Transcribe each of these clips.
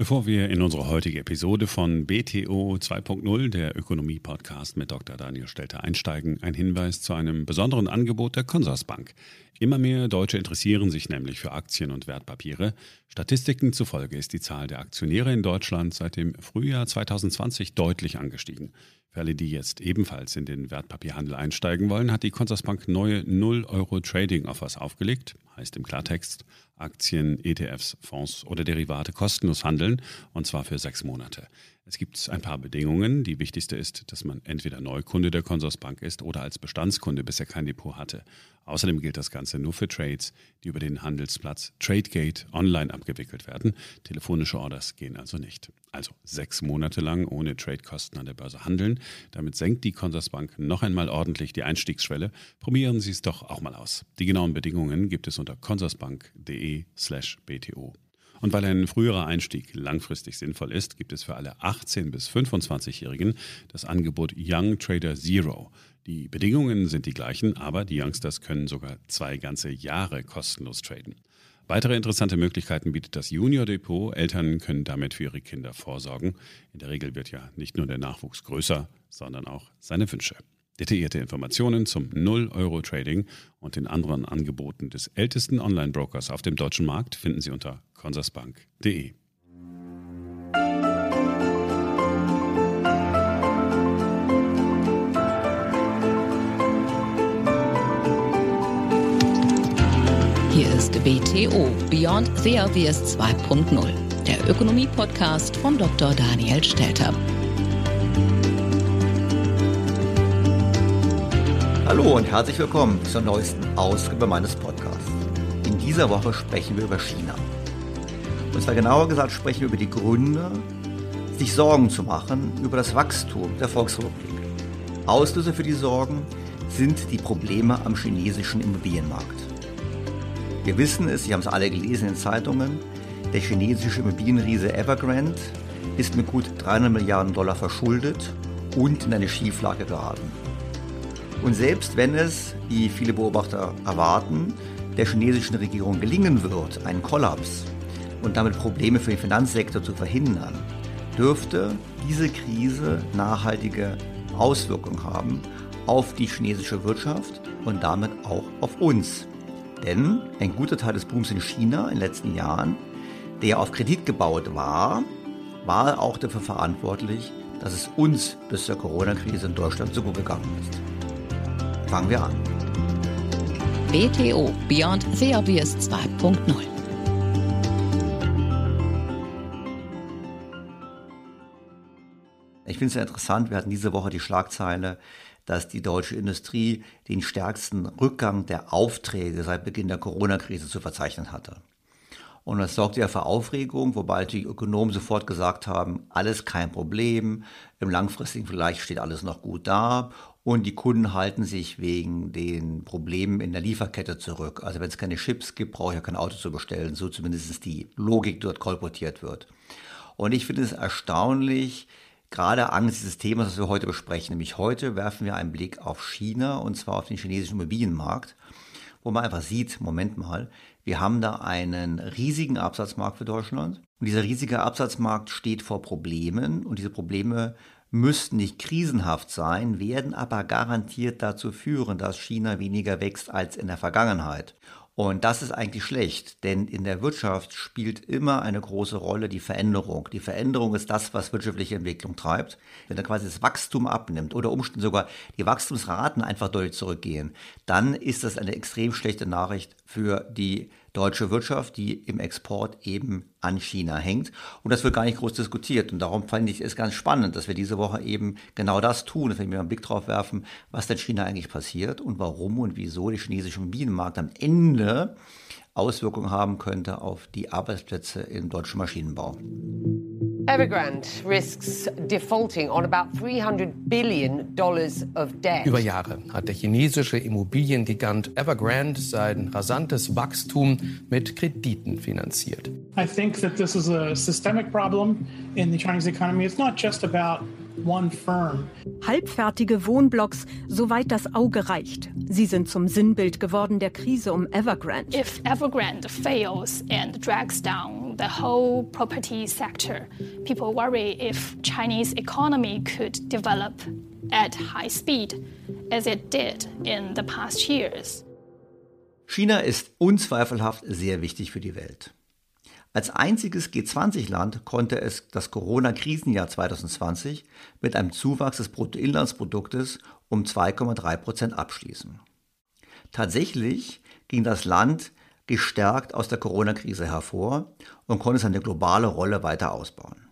Bevor wir in unsere heutige Episode von BTO 2.0, der Ökonomie-Podcast mit Dr. Daniel Stelter einsteigen, ein Hinweis zu einem besonderen Angebot der Consorsbank. Immer mehr Deutsche interessieren sich nämlich für Aktien und Wertpapiere. Statistiken zufolge ist die Zahl der Aktionäre in Deutschland seit dem Frühjahr 2020 deutlich angestiegen. Für alle, die jetzt ebenfalls in den Wertpapierhandel einsteigen wollen, hat die Consorsbank neue 0-Euro-Trading-Offers aufgelegt. Heißt im Klartext, Aktien, ETFs, Fonds oder Derivate kostenlos handeln und zwar für sechs Monate. Es gibt ein paar Bedingungen. Die wichtigste ist, dass man entweder Neukunde der Consorsbank ist oder als Bestandskunde bisher kein Depot hatte. Außerdem gilt das Ganze nur für Trades, die über den Handelsplatz TradeGate online abgewickelt werden. Telefonische Orders gehen also nicht. Also sechs Monate lang ohne Tradekosten an der Börse handeln. Damit senkt die Consorsbank noch einmal ordentlich die Einstiegsschwelle. Probieren Sie es doch auch mal aus. Die genauen Bedingungen gibt es unter consorsbank.de slash bto. Und weil ein früherer Einstieg langfristig sinnvoll ist, gibt es für alle 18- bis 25-Jährigen das Angebot Young Trader Zero. Die Bedingungen sind die gleichen, aber die Youngsters können sogar zwei ganze Jahre kostenlos traden. Weitere interessante Möglichkeiten bietet das Junior Depot. Eltern können damit für ihre Kinder vorsorgen. In der Regel wird ja nicht nur der Nachwuchs größer, sondern auch seine Wünsche. Detaillierte Informationen zum 0-Euro-Trading und den anderen Angeboten des ältesten Online-Brokers auf dem deutschen Markt finden Sie unter consorsbank.de. Hier ist BTO Beyond the Obvious 2.0, der Ökonomie-Podcast von Dr. Daniel Stelter. Hallo und herzlich willkommen zur neuesten Ausgabe meines Podcasts. In dieser Woche sprechen wir über China. Und zwar genauer gesagt sprechen wir über die Gründe, sich Sorgen zu machen über das Wachstum der Volksrepublik. Auslöser für die Sorgen sind die Probleme am chinesischen Immobilienmarkt. Wir wissen es, Sie haben es alle gelesen in Zeitungen, der chinesische Immobilienriese Evergrande ist mit gut 300 Milliarden Dollar verschuldet und in eine Schieflage geraten. Und selbst wenn es, wie viele Beobachter erwarten, der chinesischen Regierung gelingen wird, einen Kollaps und damit Probleme für den Finanzsektor zu verhindern, dürfte diese Krise nachhaltige Auswirkungen haben auf die chinesische Wirtschaft und damit auch auf uns. Denn ein guter Teil des Booms in China in den letzten Jahren, der auf Kredit gebaut war, war auch dafür verantwortlich, dass es uns bis zur Corona-Krise in Deutschland so gut gegangen ist. Fangen wir an. BTO Beyond the Obvious 2.0 Ich finde es sehr interessant, wir hatten diese Woche die Schlagzeile, dass die deutsche Industrie den stärksten Rückgang der Aufträge seit Beginn der Corona-Krise zu verzeichnen hatte. Und das sorgte ja für Aufregung, wobei die Ökonomen sofort gesagt haben, alles kein Problem, im langfristigen vielleicht steht alles noch gut da und die Kunden halten sich wegen den Problemen in der Lieferkette zurück. Also wenn es keine Chips gibt, brauche ich ja kein Auto zu bestellen, so zumindest die Logik dort kolportiert wird. Und ich finde es erstaunlich, gerade angesichts des Themas, das wir heute besprechen, nämlich heute werfen wir einen Blick auf China und zwar auf den chinesischen Immobilienmarkt, wo man einfach sieht, Moment mal, wir haben da einen riesigen Absatzmarkt für Deutschland. Und dieser riesige Absatzmarkt steht vor Problemen und diese Probleme müssten nicht krisenhaft sein, werden aber garantiert dazu führen, dass China weniger wächst als in der Vergangenheit. Und das ist eigentlich schlecht, denn in der Wirtschaft spielt immer eine große Rolle die Veränderung. Die Veränderung ist das, was wirtschaftliche Entwicklung treibt. Wenn dann quasi das Wachstum abnimmt oder Umständen sogar die Wachstumsraten einfach deutlich zurückgehen, dann ist das eine extrem schlechte Nachricht für die deutsche Wirtschaft, die im Export eben an China hängt. Und das wird gar nicht groß diskutiert. Und darum fand ich es ganz spannend, dass wir diese Woche eben genau das tun, dass wir einen Blick drauf werfen, was denn China eigentlich passiert und warum und wieso der chinesische Bienenmarkt am Ende Auswirkungen haben könnte auf die Arbeitsplätze im deutschen Maschinenbau. Evergrande risks defaulting on about 300 billion dollars of debt. Über Jahre hat der chinesische Immobiliengigant Evergrande sein rasantes Wachstum mit Krediten finanziert. I think that this is a systemic problem in the Chinese economy. It's not just about. Halbfertige Wohnblocks, soweit das Auge reicht. Sie sind zum Sinnbild geworden der Krise um Evergrande. If Evergrande fails and drags down the whole property sector. People worry if Chinese economy could develop at high speed as it did in the past years. China ist unzweifelhaft sehr wichtig für die Welt. Als einziges G20-Land konnte es das Corona-Krisenjahr 2020 mit einem Zuwachs des Bruttoinlandsproduktes um 2,3 Prozent abschließen. Tatsächlich ging das Land gestärkt aus der Corona-Krise hervor und konnte seine globale Rolle weiter ausbauen.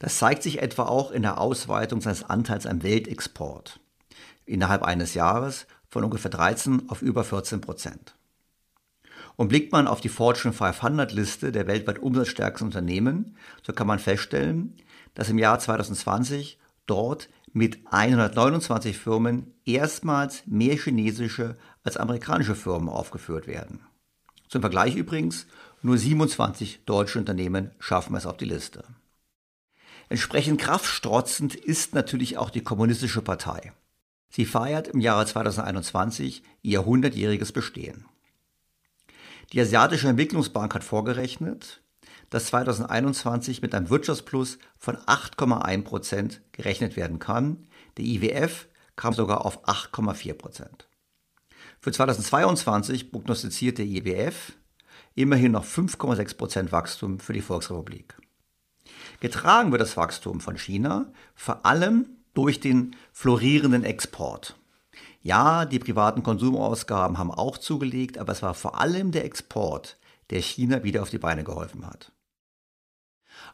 Das zeigt sich etwa auch in der Ausweitung seines Anteils am Weltexport innerhalb eines Jahres von ungefähr 13 auf über 14 Prozent. Und blickt man auf die Fortune 500 Liste der weltweit umsatzstärksten Unternehmen, so kann man feststellen, dass im Jahr 2020 dort mit 129 Firmen erstmals mehr chinesische als amerikanische Firmen aufgeführt werden. Zum Vergleich übrigens, nur 27 deutsche Unternehmen schaffen es auf die Liste. Entsprechend kraftstrotzend ist natürlich auch die Kommunistische Partei. Sie feiert im Jahre 2021 ihr 100-jähriges Bestehen. Die Asiatische Entwicklungsbank hat vorgerechnet, dass 2021 mit einem Wirtschaftsplus von 8,1 Prozent gerechnet werden kann. Der IWF kam sogar auf 8,4 Prozent. Für 2022 prognostiziert der IWF immerhin noch 5,6 Prozent Wachstum für die Volksrepublik. Getragen wird das Wachstum von China vor allem durch den florierenden Export. Ja, die privaten Konsumausgaben haben auch zugelegt, aber es war vor allem der Export, der China wieder auf die Beine geholfen hat.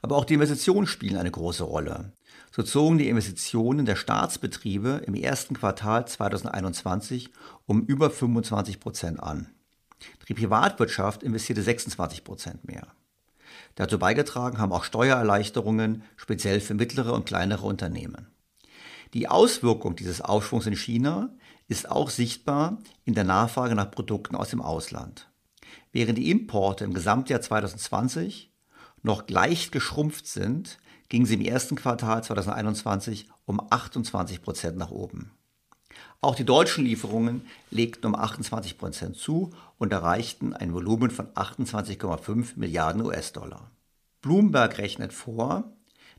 Aber auch die Investitionen spielen eine große Rolle. So zogen die Investitionen der Staatsbetriebe im ersten Quartal 2021 um über 25 Prozent an. Die Privatwirtschaft investierte 26 Prozent mehr. Dazu beigetragen haben auch Steuererleichterungen, speziell für mittlere und kleinere Unternehmen. Die Auswirkung dieses Aufschwungs in China ist auch sichtbar in der Nachfrage nach Produkten aus dem Ausland. Während die Importe im Gesamtjahr 2020 noch leicht geschrumpft sind, gingen sie im ersten Quartal 2021 um 28 Prozent nach oben. Auch die deutschen Lieferungen legten um 28 Prozent zu und erreichten ein Volumen von 28,5 Milliarden US-Dollar. Bloomberg rechnet vor,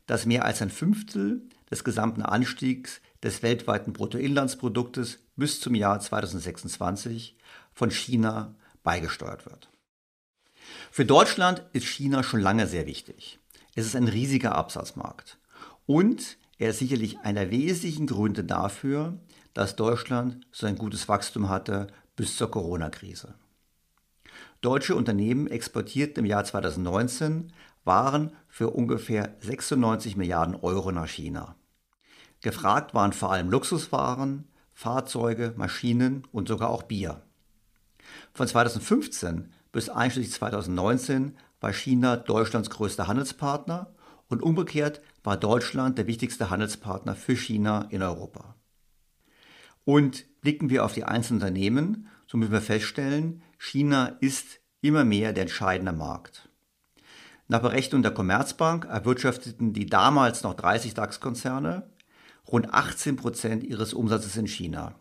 dass mehr als ein Fünftel des gesamten Anstiegs des weltweiten Bruttoinlandsproduktes bis zum Jahr 2026 von China beigesteuert wird. Für Deutschland ist China schon lange sehr wichtig. Es ist ein riesiger Absatzmarkt und er ist sicherlich einer der wesentlichen Gründe dafür, dass Deutschland so ein gutes Wachstum hatte bis zur Corona-Krise. Deutsche Unternehmen exportierten im Jahr 2019 Waren für ungefähr 96 Milliarden Euro nach China. Gefragt waren vor allem Luxuswaren, Fahrzeuge, Maschinen und sogar auch Bier. Von 2015 bis einschließlich 2019 war China Deutschlands größter Handelspartner und umgekehrt war Deutschland der wichtigste Handelspartner für China in Europa. Und blicken wir auf die einzelnen Unternehmen, so müssen wir feststellen, China ist immer mehr der entscheidende Markt. Nach Berechnung der Commerzbank erwirtschafteten die damals noch 30 DAX-Konzerne rund 18 Prozent ihres Umsatzes in China.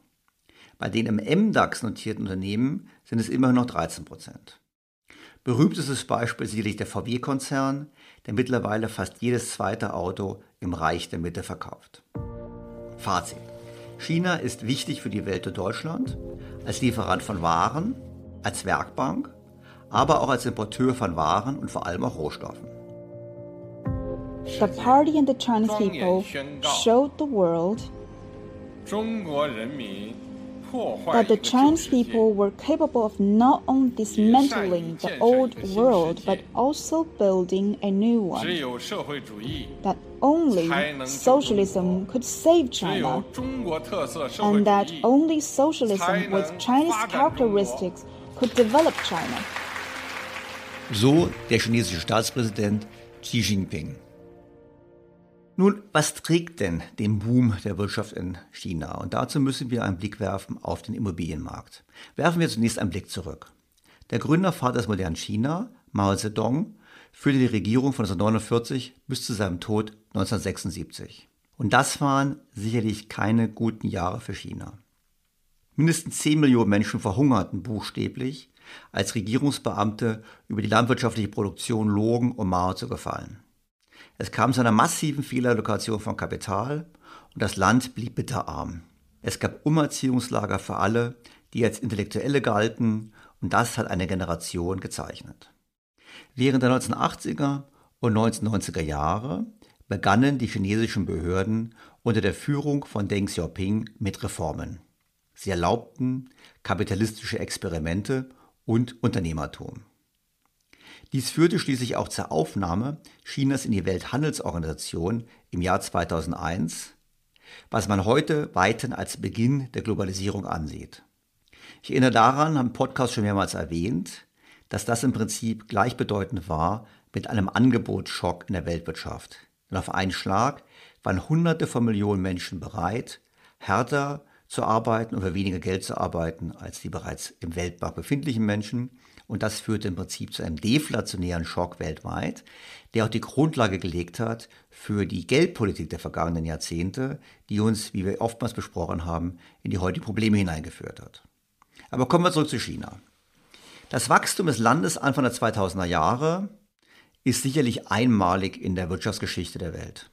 Bei den im MDAX notierten Unternehmen sind es immerhin noch 13 Prozent. Berühmtestes Beispiel ist sicherlich der VW-Konzern, der mittlerweile fast jedes zweite Auto im Reich der Mitte verkauft. Fazit. China ist wichtig für die Welt und Deutschland, als Lieferant von Waren, als Werkbank, aber auch als Importeur von Waren und vor allem auch Rohstoffen. The party and the Chinese people showed the world that the Chinese people were capable of not only dismantling the old world but also building a new one. That only socialism could save China, and that only socialism with Chinese characteristics could develop China. So der chinesische Staatspräsident Xi Jinping. Nun, was trägt denn den Boom der Wirtschaft in China? Und dazu müssen wir einen Blick werfen auf den Immobilienmarkt. Werfen wir zunächst einen Blick zurück. Der Gründervater des modernen China, Mao Zedong, führte die Regierung von 1949 bis zu seinem Tod 1976. Und das waren sicherlich keine guten Jahre für China. Mindestens 10 Millionen Menschen verhungerten buchstäblich, als Regierungsbeamte über die landwirtschaftliche Produktion logen, um Mao zu gefallen. Es kam zu einer massiven Fehlerlokation von Kapital und das Land blieb bitterarm. Es gab Umerziehungslager für alle, die als Intellektuelle galten und das hat eine Generation gezeichnet. Während der 1980er und 1990er Jahre begannen die chinesischen Behörden unter der Führung von Deng Xiaoping mit Reformen. Sie erlaubten kapitalistische Experimente und Unternehmertum. Dies führte schließlich auch zur Aufnahme Chinas in die Welthandelsorganisation im Jahr 2001, was man heute weiten als Beginn der Globalisierung ansieht. Ich erinnere daran, haben Podcast schon mehrmals erwähnt, dass das im Prinzip gleichbedeutend war mit einem Angebotsschock in der Weltwirtschaft. Und auf einen Schlag waren Hunderte von Millionen Menschen bereit, härter zu arbeiten oder weniger Geld zu arbeiten als die bereits im Weltmarkt befindlichen Menschen. Und das führte im Prinzip zu einem deflationären Schock weltweit, der auch die Grundlage gelegt hat für die Geldpolitik der vergangenen Jahrzehnte, die uns, wie wir oftmals besprochen haben, in die heutigen Probleme hineingeführt hat. Aber kommen wir zurück zu China. Das Wachstum des Landes Anfang der 2000er Jahre ist sicherlich einmalig in der Wirtschaftsgeschichte der Welt.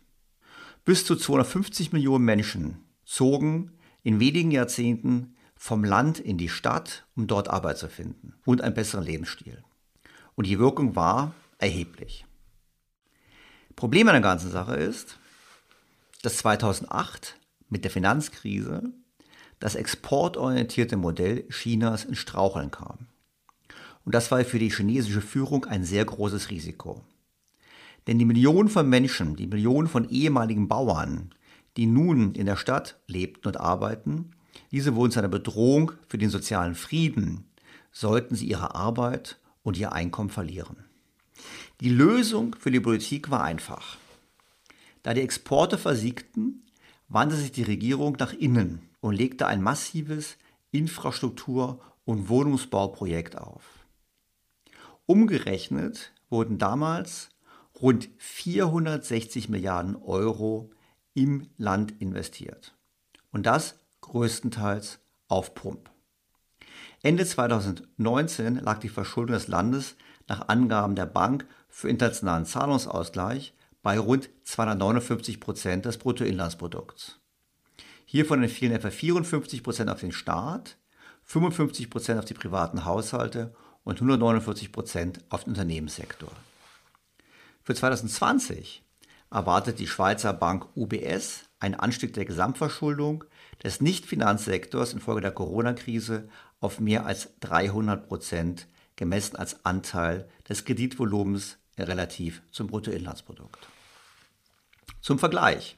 Bis zu 250 Millionen Menschen zogen in wenigen Jahrzehnten vom Land in die Stadt, um dort Arbeit zu finden und einen besseren Lebensstil. Und die Wirkung war erheblich. Problem an der ganzen Sache ist, dass 2008 mit der Finanzkrise das exportorientierte Modell Chinas in Straucheln kam. Und das war für die chinesische Führung ein sehr großes Risiko. Denn die Millionen von Menschen, die Millionen von ehemaligen Bauern, die nun in der Stadt lebten und arbeiten, diese wurden zu einer Bedrohung für den sozialen Frieden, sollten sie ihre Arbeit und ihr Einkommen verlieren. Die Lösung für die Politik war einfach. Da die Exporte versiegten, wandte sich die Regierung nach innen und legte ein massives Infrastruktur- und Wohnungsbauprojekt auf. Umgerechnet wurden damals rund 460 Milliarden Euro im Land investiert. Und das größtenteils auf Pump. Ende 2019 lag die Verschuldung des Landes nach Angaben der Bank für internationalen Zahlungsausgleich bei rund 259 Prozent des Bruttoinlandsprodukts. Hiervon entfielen etwa 54 Prozent auf den Staat, 55 Prozent auf die privaten Haushalte und 149 Prozent auf den Unternehmenssektor. Für 2020 erwartet die Schweizer Bank UBS einen Anstieg der Gesamtverschuldung des Nichtfinanzsektors infolge der Corona-Krise auf mehr als 300 Prozent, gemessen als Anteil des Kreditvolumens relativ zum Bruttoinlandsprodukt. Zum Vergleich.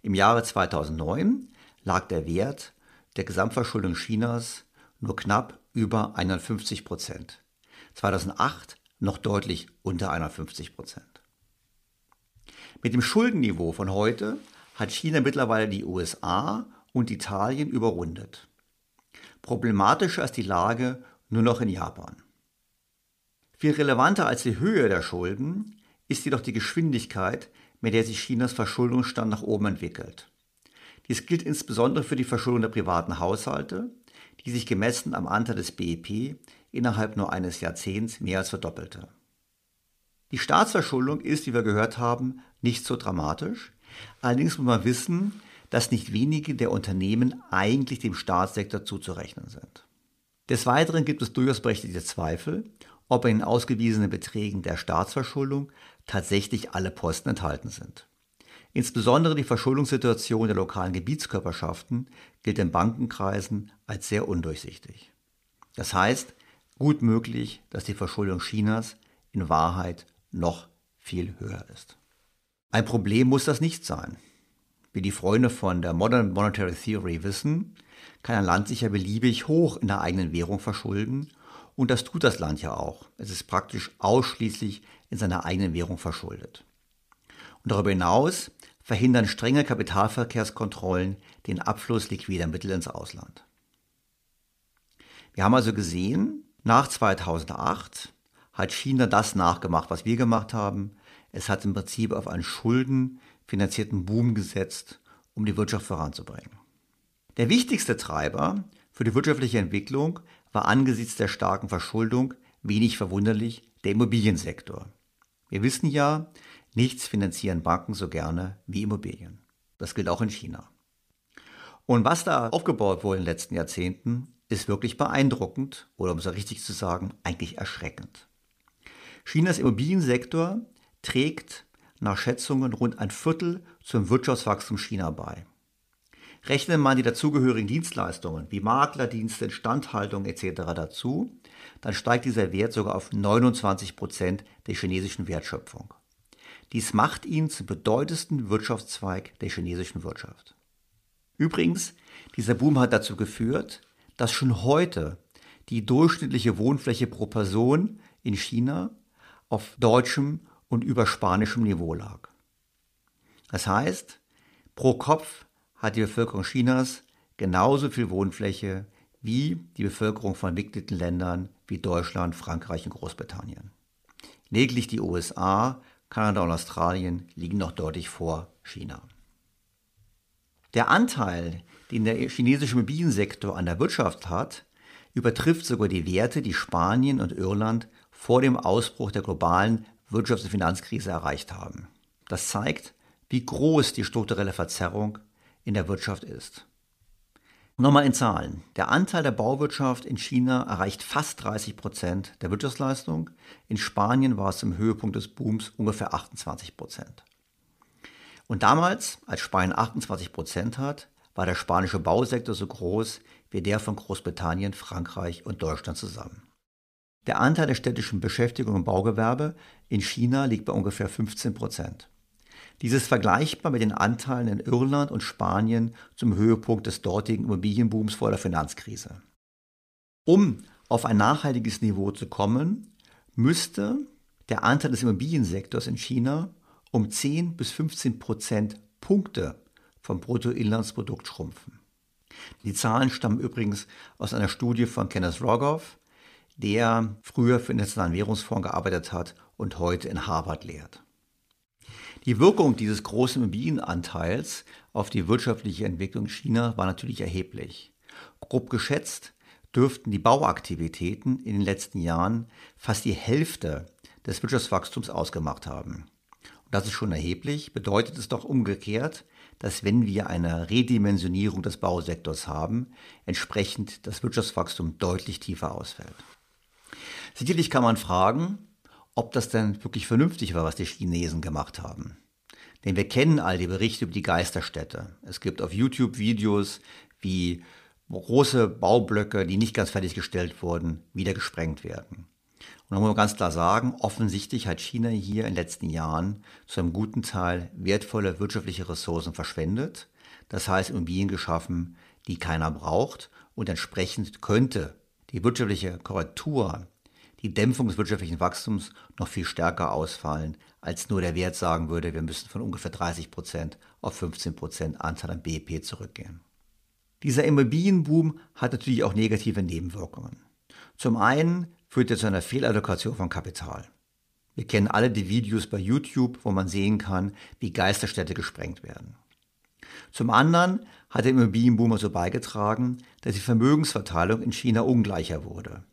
Im Jahre 2009 lag der Wert der Gesamtverschuldung Chinas nur knapp über 51 Prozent. 2008 noch deutlich unter 51 Prozent. Mit dem Schuldenniveau von heute hat China mittlerweile die USA und Italien überrundet. Problematischer ist die Lage nur noch in Japan. Viel relevanter als die Höhe der Schulden ist jedoch die Geschwindigkeit, mit der sich Chinas Verschuldungsstand nach oben entwickelt. Dies gilt insbesondere für die Verschuldung der privaten Haushalte, die sich gemessen am Anteil des BIP innerhalb nur eines Jahrzehnts mehr als verdoppelte. Die Staatsverschuldung ist, wie wir gehört haben, nicht so dramatisch. Allerdings muss man wissen, dass nicht wenige der Unternehmen eigentlich dem Staatssektor zuzurechnen sind. Des Weiteren gibt es durchaus berechtigte Zweifel, ob in den ausgewiesenen Beträgen der Staatsverschuldung tatsächlich alle Posten enthalten sind. Insbesondere die Verschuldungssituation der lokalen Gebietskörperschaften gilt in Bankenkreisen als sehr undurchsichtig. Das heißt, gut möglich, dass die Verschuldung Chinas in Wahrheit noch viel höher ist. Ein Problem muss das nicht sein. Wie die Freunde von der Modern Monetary Theory wissen, kann ein Land sich ja beliebig hoch in der eigenen Währung verschulden und das tut das Land ja auch. Es ist praktisch ausschließlich in seiner eigenen Währung verschuldet. Und darüber hinaus verhindern strenge Kapitalverkehrskontrollen den Abfluss liquider Mittel ins Ausland. Wir haben also gesehen, nach 2008 hat China das nachgemacht, was wir gemacht haben. Es hat im Prinzip auf einen schuldenfinanzierten Boom gesetzt, um die Wirtschaft voranzubringen. Der wichtigste Treiber für die wirtschaftliche Entwicklung war angesichts der starken Verschuldung wenig verwunderlich der Immobiliensektor. Wir wissen ja, nichts finanzieren Banken so gerne wie Immobilien. Das gilt auch in China. Und was da aufgebaut wurde in den letzten Jahrzehnten, ist wirklich beeindruckend oder um es richtig zu sagen, eigentlich erschreckend. Chinas Immobiliensektor trägt nach Schätzungen rund ein Viertel zum Wirtschaftswachstum China bei. Rechnet man die dazugehörigen Dienstleistungen wie Maklerdienste, Instandhaltung etc. dazu, dann steigt dieser Wert sogar auf 29 Prozent der chinesischen Wertschöpfung. Dies macht ihn zum bedeutendsten Wirtschaftszweig der chinesischen Wirtschaft. Übrigens, dieser Boom hat dazu geführt, dass schon heute die durchschnittliche Wohnfläche pro Person in China auf deutschem und über spanischem Niveau lag. Das heißt, pro Kopf hat die Bevölkerung Chinas genauso viel Wohnfläche wie die Bevölkerung von entwickelten Ländern wie Deutschland, Frankreich und Großbritannien. Lediglich die USA, Kanada und Australien liegen noch deutlich vor China. Der Anteil, den der chinesische Immobiliensektor an der Wirtschaft hat, übertrifft sogar die Werte, die Spanien und Irland vor dem Ausbruch der globalen Wirtschafts- und Finanzkrise erreicht haben. Das zeigt, wie groß die strukturelle Verzerrung in der Wirtschaft ist. Nochmal in Zahlen. Der Anteil der Bauwirtschaft in China erreicht fast 30 Prozent der Wirtschaftsleistung. In Spanien war es im Höhepunkt des Booms ungefähr 28 Prozent. Und damals, als Spanien 28 Prozent hat, war der spanische Bausektor so groß wie der von Großbritannien, Frankreich und Deutschland zusammen. Der Anteil der städtischen Beschäftigung im Baugewerbe in China liegt bei ungefähr 15 Prozent. Dies ist vergleichbar mit den Anteilen in Irland und Spanien zum Höhepunkt des dortigen Immobilienbooms vor der Finanzkrise. Um auf ein nachhaltiges Niveau zu kommen, müsste der Anteil des Immobiliensektors in China um 10 bis 15 Prozent Punkte vom Bruttoinlandsprodukt schrumpfen. Die Zahlen stammen übrigens aus einer Studie von Kenneth Rogoff, der früher für den Nationalen Währungsfonds gearbeitet hat und heute in Harvard lehrt. Die Wirkung dieses großen Immobilienanteils auf die wirtschaftliche Entwicklung China war natürlich erheblich. Grob geschätzt dürften die Bauaktivitäten in den letzten Jahren fast die Hälfte des Wirtschaftswachstums ausgemacht haben. Und das ist schon erheblich, bedeutet es doch umgekehrt, dass wenn wir eine Redimensionierung des Bausektors haben, entsprechend das Wirtschaftswachstum deutlich tiefer ausfällt. Sicherlich kann man fragen, ob das denn wirklich vernünftig war, was die Chinesen gemacht haben. Denn wir kennen all die Berichte über die Geisterstädte. Es gibt auf YouTube Videos, wie große Baublöcke, die nicht ganz fertiggestellt wurden, wieder gesprengt werden. Und da muss man ganz klar sagen, offensichtlich hat China hier in den letzten Jahren zu einem guten Teil wertvolle wirtschaftliche Ressourcen verschwendet. Das heißt, Immobilien geschaffen, die keiner braucht. Und entsprechend könnte die wirtschaftliche Korrektur die Dämpfung des wirtschaftlichen Wachstums noch viel stärker ausfallen, als nur der Wert sagen würde, wir müssen von ungefähr 30 Prozent auf 15 Prozent Anteil am BIP zurückgehen. Dieser Immobilienboom hat natürlich auch negative Nebenwirkungen. Zum einen führt er zu einer Fehlallokation von Kapital. Wir kennen alle die Videos bei YouTube, wo man sehen kann, wie Geisterstädte gesprengt werden. Zum anderen hat der Immobilienboom also beigetragen, dass die Vermögensverteilung in China ungleicher wurde.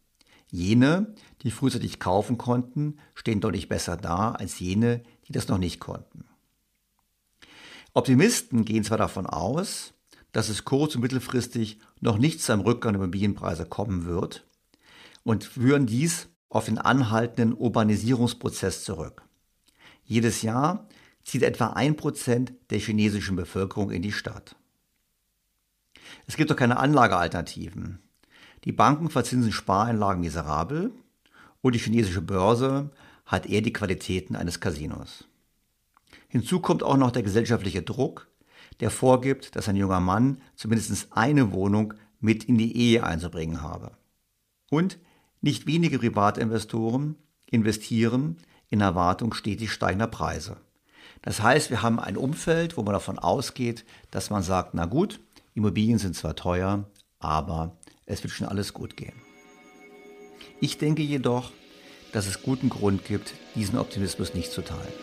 Jene, die frühzeitig kaufen konnten, stehen deutlich besser da als jene, die das noch nicht konnten. Optimisten gehen zwar davon aus, dass es kurz- und mittelfristig noch nicht zu einem Rückgang der Immobilienpreise kommen wird und führen dies auf den anhaltenden Urbanisierungsprozess zurück. Jedes Jahr zieht etwa ein Prozent der chinesischen Bevölkerung in die Stadt. Es gibt doch keine Anlagealternativen. Die Banken verzinsen Spareinlagen miserabel und die chinesische Börse hat eher die Qualitäten eines Casinos. Hinzu kommt auch noch der gesellschaftliche Druck, der vorgibt, dass ein junger Mann zumindest eine Wohnung mit in die Ehe einzubringen habe. Und nicht wenige Privatinvestoren investieren in Erwartung stetig steigender Preise. Das heißt, wir haben ein Umfeld, wo man davon ausgeht, dass man sagt, na gut, Immobilien sind zwar teuer, aber es wird schon alles gut gehen. Ich denke jedoch, dass es guten Grund gibt, diesen Optimismus nicht zu teilen.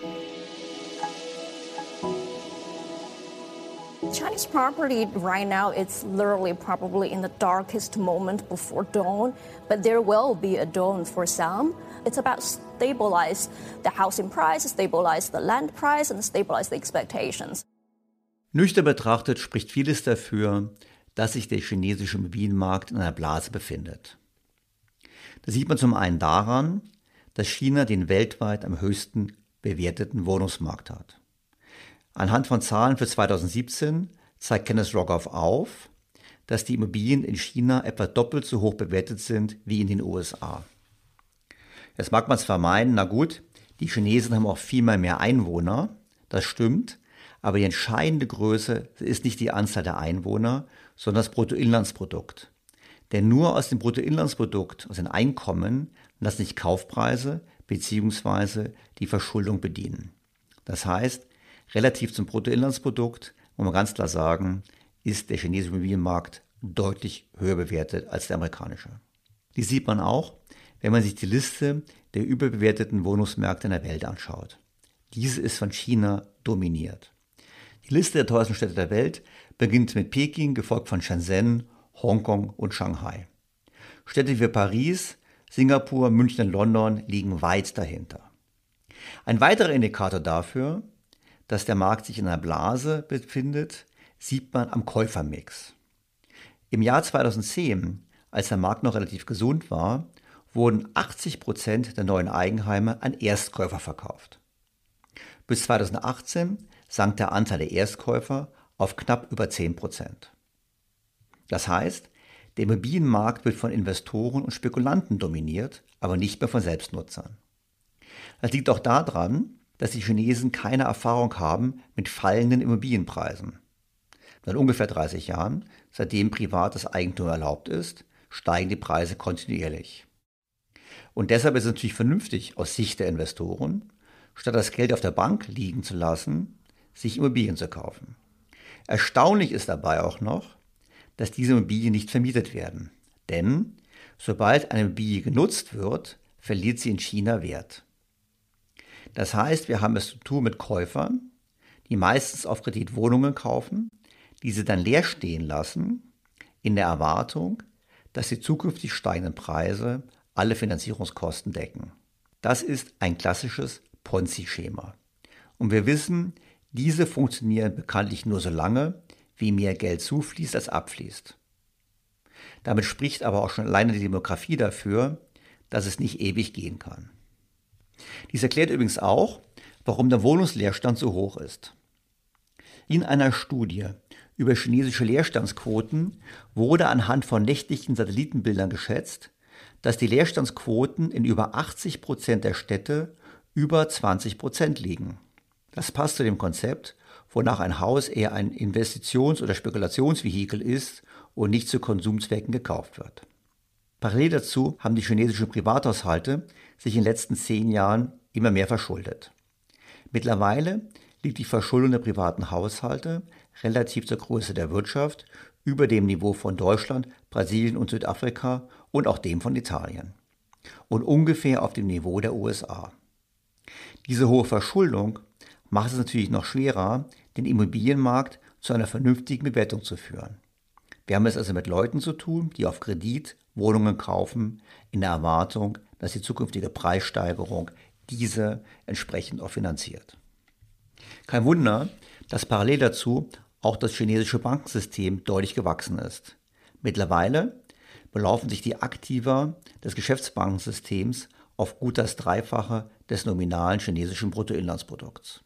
Chinese property right now it's literally probably in the darkest moment before dawn, but there will be a dawn for some. It's about stabilize the housing price, stabilize the land price and stabilize the expectations. Nüchtern betrachtet spricht vieles dafür, dass sich der chinesische Immobilienmarkt in einer Blase befindet. Das sieht man zum einen daran, dass China den weltweit am höchsten bewerteten Wohnungsmarkt hat. Anhand von Zahlen für 2017 zeigt Kenneth Rogoff auf, dass die Immobilien in China etwa doppelt so hoch bewertet sind wie in den USA. Jetzt mag man zwar meinen, na gut, die Chinesen haben auch viel mehr Einwohner, das stimmt, aber die entscheidende Größe ist nicht die Anzahl der Einwohner, sondern das Bruttoinlandsprodukt. Denn nur aus dem Bruttoinlandsprodukt, aus den Einkommen, lassen sich Kaufpreise bzw. die Verschuldung bedienen. Das heißt, Relativ zum Bruttoinlandsprodukt muss man ganz klar sagen, ist der chinesische Immobilienmarkt deutlich höher bewertet als der amerikanische. Die sieht man auch, wenn man sich die Liste der überbewerteten Wohnungsmärkte in der Welt anschaut. Diese ist von China dominiert. Die Liste der teuersten Städte der Welt beginnt mit Peking, gefolgt von Shenzhen, Hongkong und Shanghai. Städte wie Paris, Singapur, München und London liegen weit dahinter. Ein weiterer Indikator dafür dass der Markt sich in einer Blase befindet, sieht man am Käufermix. Im Jahr 2010, als der Markt noch relativ gesund war, wurden 80 Prozent der neuen Eigenheime an Erstkäufer verkauft. Bis 2018 sank der Anteil der Erstkäufer auf knapp über 10 Prozent. Das heißt, der Immobilienmarkt wird von Investoren und Spekulanten dominiert, aber nicht mehr von Selbstnutzern. Das liegt auch daran, dass die Chinesen keine Erfahrung haben mit fallenden Immobilienpreisen. Seit ungefähr 30 Jahren, seitdem privates Eigentum erlaubt ist, steigen die Preise kontinuierlich. Und deshalb ist es natürlich vernünftig aus Sicht der Investoren, statt das Geld auf der Bank liegen zu lassen, sich Immobilien zu kaufen. Erstaunlich ist dabei auch noch, dass diese Immobilien nicht vermietet werden. Denn sobald eine Immobilie genutzt wird, verliert sie in China Wert. Das heißt, wir haben es zu tun mit Käufern, die meistens auf Kredit Wohnungen kaufen, diese dann leer stehen lassen, in der Erwartung, dass die zukünftig steigenden Preise alle Finanzierungskosten decken. Das ist ein klassisches Ponzi-Schema. Und wir wissen, diese funktionieren bekanntlich nur so lange, wie mehr Geld zufließt als abfließt. Damit spricht aber auch schon alleine die Demografie dafür, dass es nicht ewig gehen kann. Dies erklärt übrigens auch, warum der Wohnungsleerstand so hoch ist. In einer Studie über chinesische Leerstandsquoten wurde anhand von nächtlichen Satellitenbildern geschätzt, dass die Leerstandsquoten in über 80 Prozent der Städte über 20 Prozent liegen. Das passt zu dem Konzept, wonach ein Haus eher ein Investitions- oder Spekulationsvehikel ist und nicht zu Konsumzwecken gekauft wird. Parallel dazu haben die chinesischen Privathaushalte sich in den letzten zehn Jahren immer mehr verschuldet. Mittlerweile liegt die Verschuldung der privaten Haushalte relativ zur Größe der Wirtschaft über dem Niveau von Deutschland, Brasilien und Südafrika und auch dem von Italien und ungefähr auf dem Niveau der USA. Diese hohe Verschuldung macht es natürlich noch schwerer, den Immobilienmarkt zu einer vernünftigen Bewertung zu führen. Wir haben es also mit Leuten zu tun, die auf Kredit Wohnungen kaufen, in der Erwartung, dass die zukünftige Preissteigerung diese entsprechend auch finanziert. Kein Wunder, dass parallel dazu auch das chinesische Bankensystem deutlich gewachsen ist. Mittlerweile belaufen sich die Aktiva des Geschäftsbankensystems auf gut das Dreifache des nominalen chinesischen Bruttoinlandsprodukts.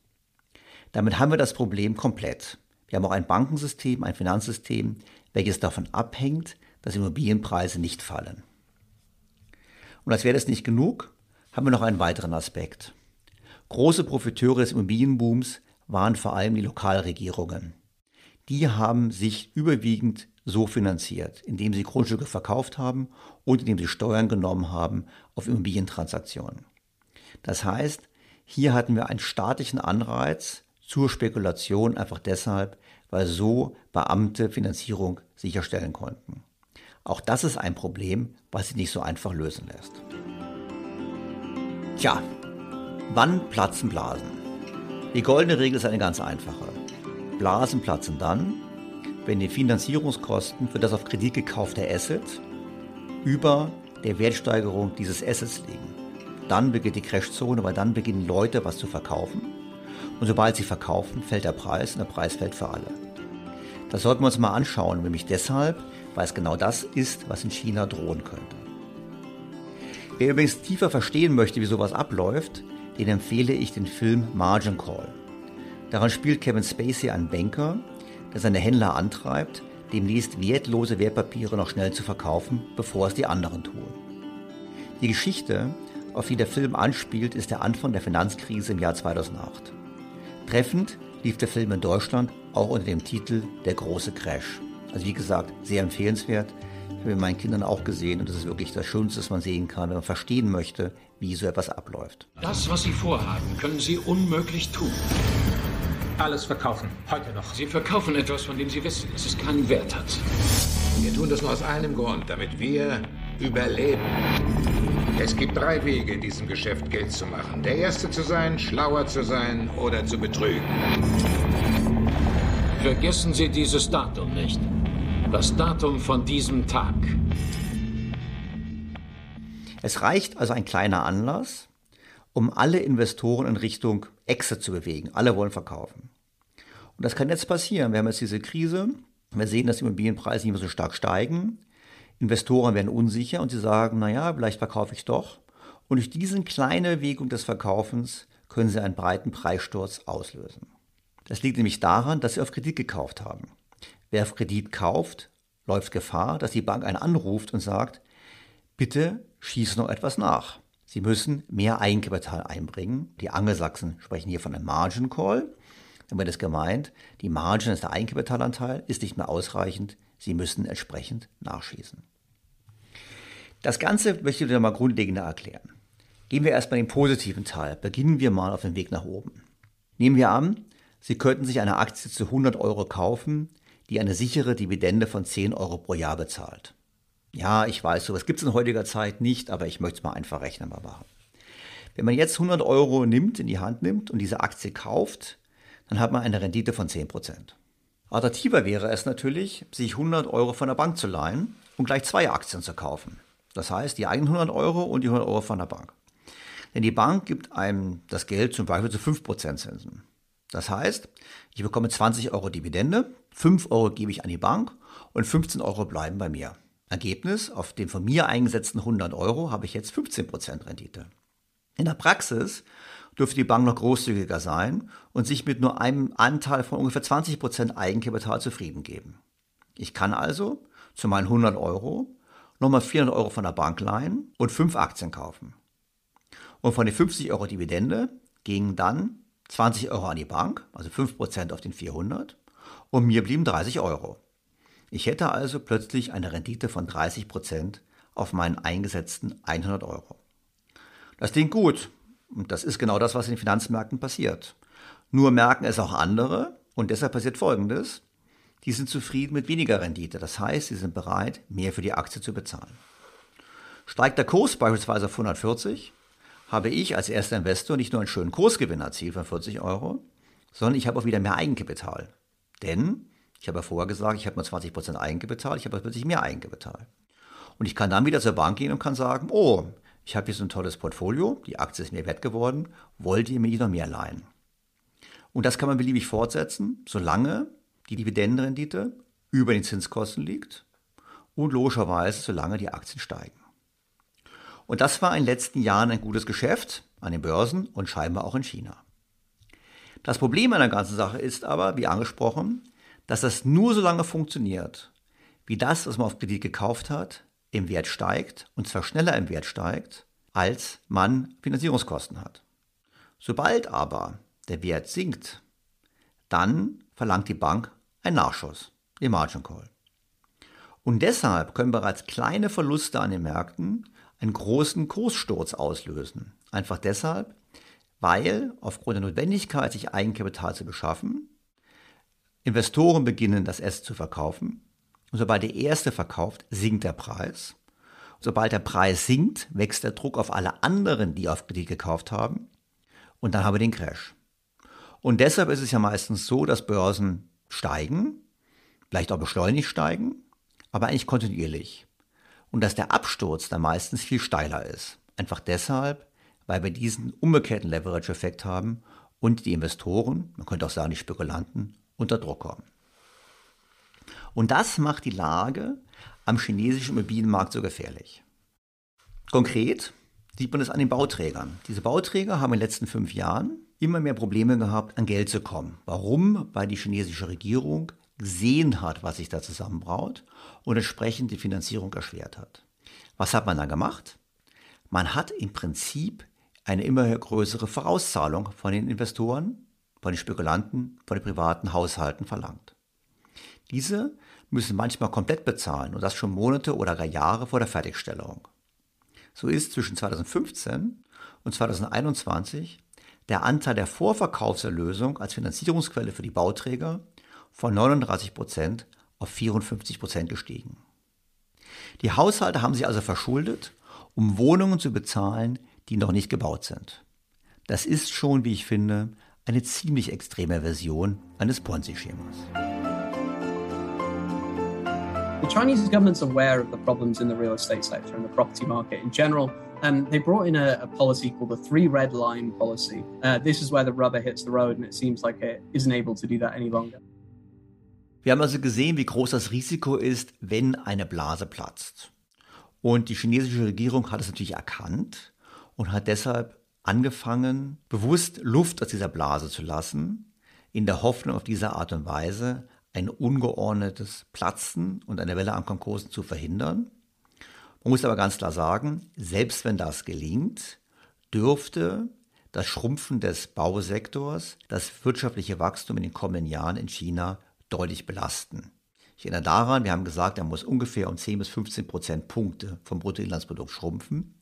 Damit haben wir das Problem komplett. Wir haben auch ein Bankensystem, ein Finanzsystem, welches davon abhängt, dass Immobilienpreise nicht fallen. Und als wäre das nicht genug, haben wir noch einen weiteren Aspekt. Große Profiteure des Immobilienbooms waren vor allem die Lokalregierungen. Die haben sich überwiegend so finanziert, indem sie Grundstücke verkauft haben und indem sie Steuern genommen haben auf Immobilientransaktionen. Das heißt, hier hatten wir einen staatlichen Anreiz zur Spekulation einfach deshalb, weil so Beamte Finanzierung sicherstellen konnten. Auch das ist ein Problem, was sich nicht so einfach lösen lässt. Tja, wann platzen Blasen? Die goldene Regel ist eine ganz einfache. Blasen platzen dann, wenn die Finanzierungskosten für das auf Kredit gekaufte Asset über der Wertsteigerung dieses Assets liegen. Dann beginnt die Crashzone, weil dann beginnen Leute was zu verkaufen. Und sobald sie verkaufen, fällt der Preis und der Preis fällt für alle. Das sollten wir uns mal anschauen, nämlich deshalb, weil es genau das ist, was in China drohen könnte. Wer übrigens tiefer verstehen möchte, wie sowas abläuft, den empfehle ich den Film Margin Call. Daran spielt Kevin Spacey einen Banker, der seine Händler antreibt, demnächst wertlose Wertpapiere noch schnell zu verkaufen, bevor es die anderen tun. Die Geschichte, auf die der Film anspielt, ist der Anfang der Finanzkrise im Jahr 2008. Treffend lief der Film in Deutschland auch unter dem Titel Der große Crash. Also wie gesagt, sehr empfehlenswert. Ich habe mit meinen Kindern auch gesehen und das ist wirklich das Schönste, was man sehen kann, wenn man verstehen möchte, wie so etwas abläuft. Das, was Sie vorhaben, können Sie unmöglich tun. Alles verkaufen, heute noch. Sie verkaufen etwas, von dem Sie wissen, dass es keinen Wert hat. Wir tun das nur aus einem Grund, damit wir überleben. Es gibt drei Wege in diesem Geschäft Geld zu machen. Der erste zu sein, schlauer zu sein oder zu betrügen. Vergessen Sie dieses Datum nicht. Das Datum von diesem Tag. Es reicht also ein kleiner Anlass, um alle Investoren in Richtung Exit zu bewegen. Alle wollen verkaufen. Und das kann jetzt passieren. Wir haben jetzt diese Krise. Wir sehen, dass die Immobilienpreise nicht mehr so stark steigen. Investoren werden unsicher und sie sagen, naja, vielleicht verkaufe ich doch. Und durch diese kleine Bewegung des Verkaufens können sie einen breiten Preissturz auslösen. Das liegt nämlich daran, dass sie auf Kredit gekauft haben. Wer auf Kredit kauft, läuft Gefahr, dass die Bank einen anruft und sagt, bitte schieß noch etwas nach. Sie müssen mehr Eigenkapital einbringen. Die Angelsachsen sprechen hier von einem Margin Call. Damit ist gemeint, die Margin ist der Eigenkapitalanteil, ist nicht mehr ausreichend. Sie müssen entsprechend nachschießen. Das Ganze möchte ich dir mal grundlegender erklären. Gehen wir erstmal den positiven Teil. Beginnen wir mal auf dem Weg nach oben. Nehmen wir an, Sie könnten sich eine Aktie zu 100 Euro kaufen, die eine sichere Dividende von 10 Euro pro Jahr bezahlt. Ja, ich weiß, sowas gibt es in heutiger Zeit nicht, aber ich möchte es mal einfach rechnbar machen. Wenn man jetzt 100 Euro nimmt, in die Hand nimmt und diese Aktie kauft, dann hat man eine Rendite von 10%. Attraktiver wäre es natürlich, sich 100 Euro von der Bank zu leihen und gleich zwei Aktien zu kaufen. Das heißt, die eigenen 100 Euro und die 100 Euro von der Bank. Denn die Bank gibt einem das Geld zum Beispiel zu 5% Zinsen. Das heißt, ich bekomme 20 Euro Dividende, 5 Euro gebe ich an die Bank und 15 Euro bleiben bei mir. Ergebnis, auf den von mir eingesetzten 100 Euro habe ich jetzt 15% Rendite. In der Praxis dürfte die Bank noch großzügiger sein und sich mit nur einem Anteil von ungefähr 20% Eigenkapital zufrieden geben. Ich kann also zu meinen 100 Euro nochmal 400 Euro von der Bank leihen und 5 Aktien kaufen. Und von den 50 Euro Dividende gingen dann 20 Euro an die Bank, also 5% auf den 400, und mir blieben 30 Euro. Ich hätte also plötzlich eine Rendite von 30% auf meinen eingesetzten 100 Euro. Das klingt gut und das ist genau das, was in den Finanzmärkten passiert. Nur merken es auch andere und deshalb passiert Folgendes. Die sind zufrieden mit weniger Rendite. Das heißt, sie sind bereit, mehr für die Aktie zu bezahlen. Steigt der Kurs beispielsweise auf 140, habe ich als erster Investor nicht nur einen schönen Kursgewinn erzielt von 40 Euro, sondern ich habe auch wieder mehr Eigenkapital. Denn ich habe ja vorher gesagt, ich habe nur 20% Eigenkapital, ich habe plötzlich mehr Eigenkapital. Und ich kann dann wieder zur Bank gehen und kann sagen, oh, ich habe hier so ein tolles Portfolio, die Aktie ist mir wert geworden, wollt ihr mir noch mehr leihen? Und das kann man beliebig fortsetzen, solange die Dividendenrendite über den Zinskosten liegt und logischerweise solange die Aktien steigen. Und das war in den letzten Jahren ein gutes Geschäft an den Börsen und scheinbar auch in China. Das Problem an der ganzen Sache ist aber, wie angesprochen, dass das nur so lange funktioniert, wie das, was man auf Kredit gekauft hat, im Wert steigt und zwar schneller im Wert steigt, als man Finanzierungskosten hat. Sobald aber der Wert sinkt, dann verlangt die Bank einen Nachschuss, den Margin Call. Und deshalb können bereits kleine Verluste an den Märkten einen großen Kurssturz auslösen. Einfach deshalb, weil aufgrund der Notwendigkeit, sich Eigenkapital zu beschaffen, Investoren beginnen, das Asset zu verkaufen. Und sobald der erste verkauft, sinkt der Preis. Und sobald der Preis sinkt, wächst der Druck auf alle anderen, die auf Kredit gekauft haben. Und dann haben wir den Crash. Und deshalb ist es ja meistens so, dass Börsen steigen, vielleicht auch beschleunigt steigen, aber eigentlich kontinuierlich. Und dass der Absturz dann meistens viel steiler ist. Einfach deshalb, weil wir diesen umgekehrten Leverage-Effekt haben und die Investoren, man könnte auch sagen die Spekulanten, unter Druck kommen. Und das macht die Lage am chinesischen Immobilienmarkt so gefährlich. Konkret sieht man es an den Bauträgern. Diese Bauträger haben in den letzten fünf Jahren immer mehr Probleme gehabt, an Geld zu kommen. Warum? Weil die chinesische Regierung gesehen hat, was sich da zusammenbraut und entsprechend die Finanzierung erschwert hat. Was hat man da gemacht? Man hat im Prinzip eine immer größere Vorauszahlung von den Investoren, von den Spekulanten, von den privaten Haushalten verlangt. Diese müssen manchmal komplett bezahlen und das schon Monate oder gar Jahre vor der Fertigstellung. So ist zwischen 2015 und 2021 der Anteil der Vorverkaufserlösung als Finanzierungsquelle für die Bauträger von 39 Prozent auf 54 Prozent gestiegen. Die Haushalte haben sich also verschuldet, um Wohnungen zu bezahlen, die noch nicht gebaut sind. Das ist schon, wie ich finde, eine ziemlich extreme Version eines Ponzi-Schemas. The Chinese government's aware of the problems in the real estate sector and the property market in general. Um, they brought in a, a, policy called the three red line policy. Uh, this is where the rubber hits the road, and it seems like it isn't able to do that any longer. Wir haben also gesehen, wie groß das Risiko ist, wenn eine Blase platzt. Und die chinesische Regierung hat es natürlich erkannt und hat deshalb angefangen, bewusst Luft aus dieser Blase zu lassen, in der Hoffnung, auf diese Art und Weise ein ungeordnetes Platzen und eine Welle an Konkursen zu verhindern. Man muss aber ganz klar sagen, selbst wenn das gelingt, dürfte das Schrumpfen des Bausektors das wirtschaftliche Wachstum in den kommenden Jahren in China deutlich belasten. Ich erinnere daran, wir haben gesagt, er muss ungefähr um 10 bis 15 Prozentpunkte vom Bruttoinlandsprodukt schrumpfen.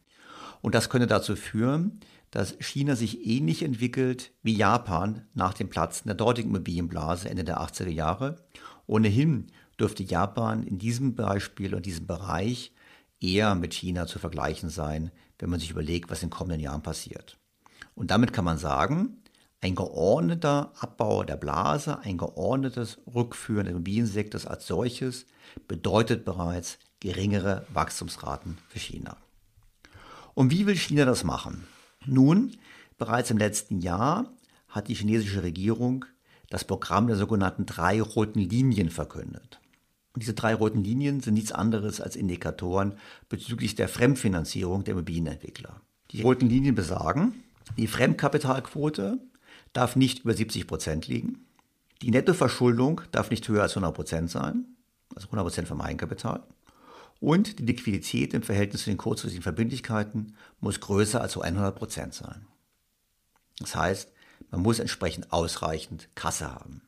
Und das könnte dazu führen, dass China sich ähnlich entwickelt wie Japan nach dem Platzen der dortigen Immobilienblase Ende der 80er Jahre. Ohnehin dürfte Japan in diesem Beispiel und diesem Bereich eher mit China zu vergleichen sein, wenn man sich überlegt, was in den kommenden Jahren passiert. Und damit kann man sagen, ein geordneter Abbau der Blase, ein geordnetes Rückführen des Immobiliensektors als solches bedeutet bereits geringere Wachstumsraten für China. Und wie will China das machen? Nun, bereits im letzten Jahr hat die chinesische Regierung das Programm der sogenannten drei roten Linien verkündet. Diese drei roten Linien sind nichts anderes als Indikatoren bezüglich der Fremdfinanzierung der Immobilienentwickler. Die roten Linien besagen, die Fremdkapitalquote darf nicht über 70 Prozent liegen, die Nettoverschuldung darf nicht höher als 100 Prozent sein, also 100 Prozent vom Eigenkapital. Und die Liquidität im Verhältnis zu den kurzfristigen Verbindlichkeiten muss größer als 100 Prozent sein. Das heißt, man muss entsprechend ausreichend Kasse haben.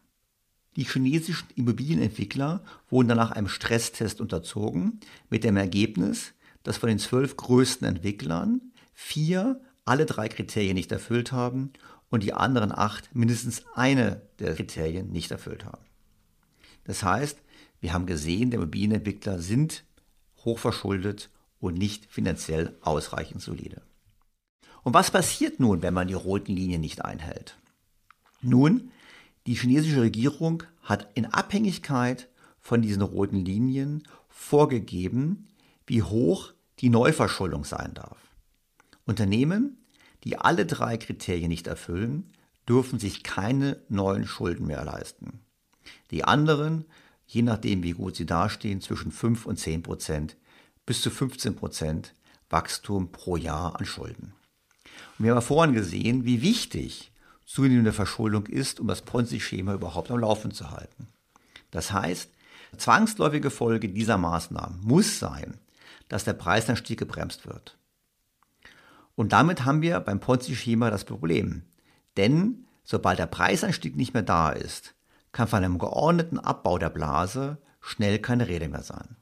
Die chinesischen Immobilienentwickler wurden danach einem Stresstest unterzogen, mit dem Ergebnis, dass von den zwölf größten Entwicklern vier alle drei Kriterien nicht erfüllt haben und die anderen acht mindestens eine der Kriterien nicht erfüllt haben. Das heißt, wir haben gesehen, der Immobilienentwickler sind hochverschuldet und nicht finanziell ausreichend solide. Und was passiert nun, wenn man die roten Linien nicht einhält? Nun, die chinesische Regierung hat in Abhängigkeit von diesen roten Linien vorgegeben, wie hoch die Neuverschuldung sein darf. Unternehmen, die alle drei Kriterien nicht erfüllen, dürfen sich keine neuen Schulden mehr leisten. Die anderen je nachdem, wie gut sie dastehen, zwischen 5 und 10 Prozent bis zu 15 Prozent Wachstum pro Jahr an Schulden. Und wir haben vorhin gesehen, wie wichtig zunehmende Verschuldung ist, um das Ponzi-Schema überhaupt am Laufen zu halten. Das heißt, zwangsläufige Folge dieser Maßnahmen muss sein, dass der Preisanstieg gebremst wird. Und damit haben wir beim Ponzi-Schema das Problem. Denn sobald der Preisanstieg nicht mehr da ist, kann von einem geordneten Abbau der Blase schnell keine Rede mehr sein.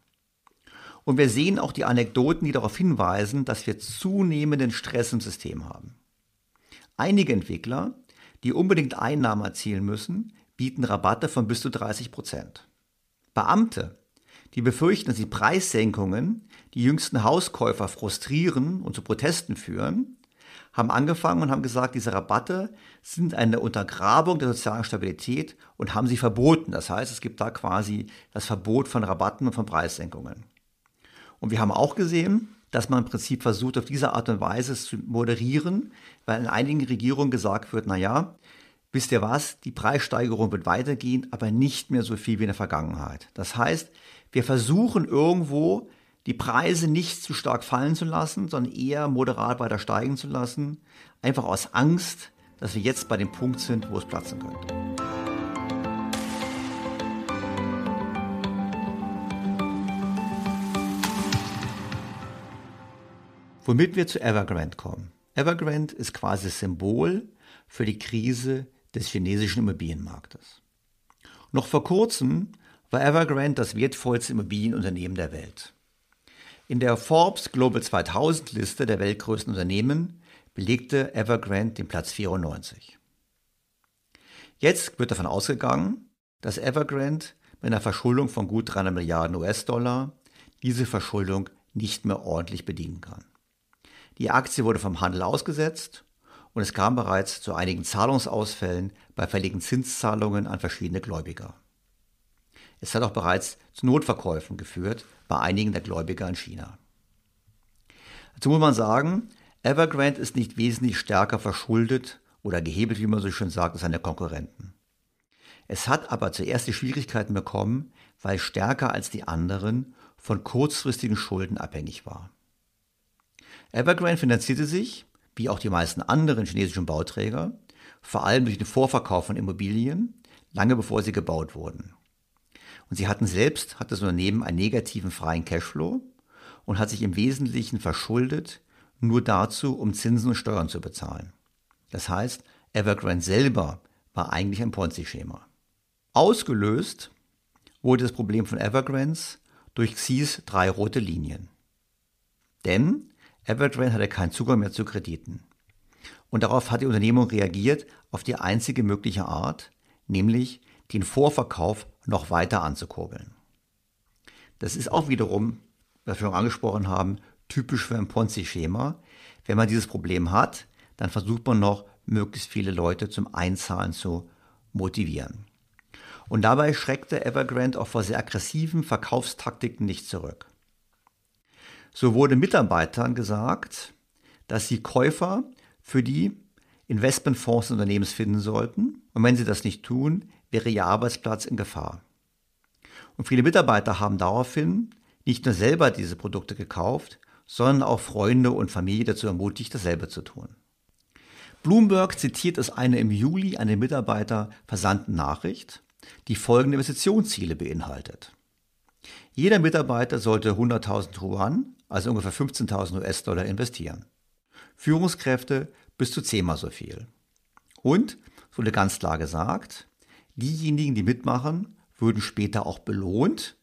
Und wir sehen auch die Anekdoten, die darauf hinweisen, dass wir zunehmenden Stress im System haben. Einige Entwickler, die unbedingt Einnahmen erzielen müssen, bieten Rabatte von bis zu 30 Prozent. Beamte, die befürchten, dass die Preissenkungen die jüngsten Hauskäufer frustrieren und zu Protesten führen, haben angefangen und haben gesagt, diese Rabatte sind eine Untergrabung der sozialen Stabilität und haben sie verboten. Das heißt, es gibt da quasi das Verbot von Rabatten und von Preissenkungen. Und wir haben auch gesehen, dass man im Prinzip versucht, auf diese Art und Weise es zu moderieren, weil in einigen Regierungen gesagt wird, na ja, wisst ihr was, die Preissteigerung wird weitergehen, aber nicht mehr so viel wie in der Vergangenheit. Das heißt, wir versuchen irgendwo die Preise nicht zu stark fallen zu lassen, sondern eher moderat weiter steigen zu lassen, einfach aus Angst, dass wir jetzt bei dem Punkt sind, wo es platzen könnte. Womit wir zu Evergrande kommen. Evergrande ist quasi Symbol für die Krise des chinesischen Immobilienmarktes. Noch vor kurzem war Evergrande das wertvollste Immobilienunternehmen der Welt. In der Forbes Global 2000 Liste der weltgrößten Unternehmen belegte Evergrande den Platz 94. Jetzt wird davon ausgegangen, dass Evergrande mit einer Verschuldung von gut 300 Milliarden US-Dollar diese Verschuldung nicht mehr ordentlich bedienen kann. Die Aktie wurde vom Handel ausgesetzt und es kam bereits zu einigen Zahlungsausfällen bei fälligen Zinszahlungen an verschiedene Gläubiger. Es hat auch bereits zu Notverkäufen geführt bei einigen der Gläubiger in China. Dazu muss man sagen, Evergrande ist nicht wesentlich stärker verschuldet oder gehebelt, wie man so schön sagt, als seine Konkurrenten. Es hat aber zuerst die Schwierigkeiten bekommen, weil stärker als die anderen von kurzfristigen Schulden abhängig war. Evergrande finanzierte sich, wie auch die meisten anderen chinesischen Bauträger, vor allem durch den Vorverkauf von Immobilien, lange bevor sie gebaut wurden. Und sie hatten selbst, hat das Unternehmen einen negativen freien Cashflow und hat sich im Wesentlichen verschuldet, nur dazu, um Zinsen und Steuern zu bezahlen. Das heißt, Evergrande selber war eigentlich ein Ponzi-Schema. Ausgelöst wurde das Problem von Evergrandes durch Xis drei rote Linien. Denn Evergrande hatte keinen Zugang mehr zu Krediten. Und darauf hat die Unternehmung reagiert auf die einzige mögliche Art, nämlich den Vorverkauf noch weiter anzukurbeln. Das ist auch wiederum, was wir schon angesprochen haben, typisch für ein Ponzi-Schema. Wenn man dieses Problem hat, dann versucht man noch, möglichst viele Leute zum Einzahlen zu motivieren. Und dabei schreckte Evergrande auch vor sehr aggressiven Verkaufstaktiken nicht zurück. So wurde Mitarbeitern gesagt, dass sie Käufer für die Investmentfonds des Unternehmens finden sollten. Und wenn sie das nicht tun, wäre ihr Arbeitsplatz in Gefahr. Und viele Mitarbeiter haben daraufhin nicht nur selber diese Produkte gekauft, sondern auch Freunde und Familie dazu ermutigt, dasselbe zu tun. Bloomberg zitiert es eine im Juli an den Mitarbeiter versandten Nachricht, die folgende Investitionsziele beinhaltet. Jeder Mitarbeiter sollte 100.000 Yuan, also ungefähr 15.000 US-Dollar, investieren. Führungskräfte bis zu zehnmal so viel. Und, so wurde ganz klar gesagt, diejenigen, die mitmachen, würden später auch belohnt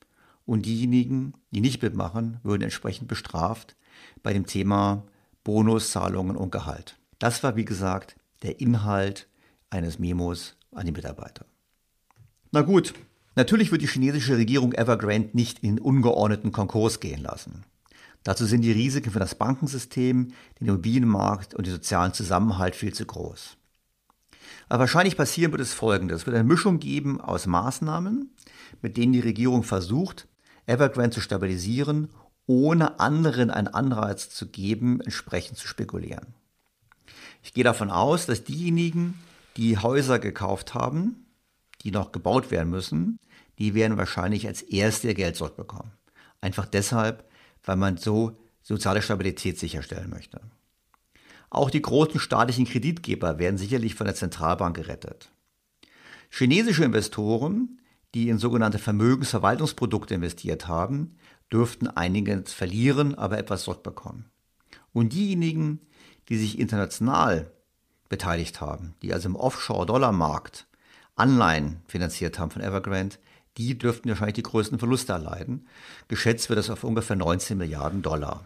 und diejenigen, die nicht mitmachen, würden entsprechend bestraft bei dem Thema Bonuszahlungen und Gehalt. Das war, wie gesagt, der Inhalt eines Memos an die Mitarbeiter. Na gut, natürlich wird die chinesische Regierung Evergrande nicht in ungeordneten Konkurs gehen lassen. Dazu sind die Risiken für das Bankensystem, den Immobilienmarkt und den sozialen Zusammenhalt viel zu groß. Aber wahrscheinlich passieren wird es Folgendes. Es wird eine Mischung geben aus Maßnahmen, mit denen die Regierung versucht, Evergrande zu stabilisieren, ohne anderen einen Anreiz zu geben, entsprechend zu spekulieren. Ich gehe davon aus, dass diejenigen, die Häuser gekauft haben, die noch gebaut werden müssen, die werden wahrscheinlich als erste ihr Geld zurückbekommen. Einfach deshalb, weil man so soziale Stabilität sicherstellen möchte. Auch die großen staatlichen Kreditgeber werden sicherlich von der Zentralbank gerettet. Chinesische Investoren, die in sogenannte Vermögensverwaltungsprodukte investiert haben, dürften einiges verlieren, aber etwas zurückbekommen. Und diejenigen, die sich international beteiligt haben, die also im Offshore-Dollar-Markt Anleihen finanziert haben von Evergrande, die dürften wahrscheinlich die größten Verluste erleiden. Geschätzt wird das auf ungefähr 19 Milliarden Dollar.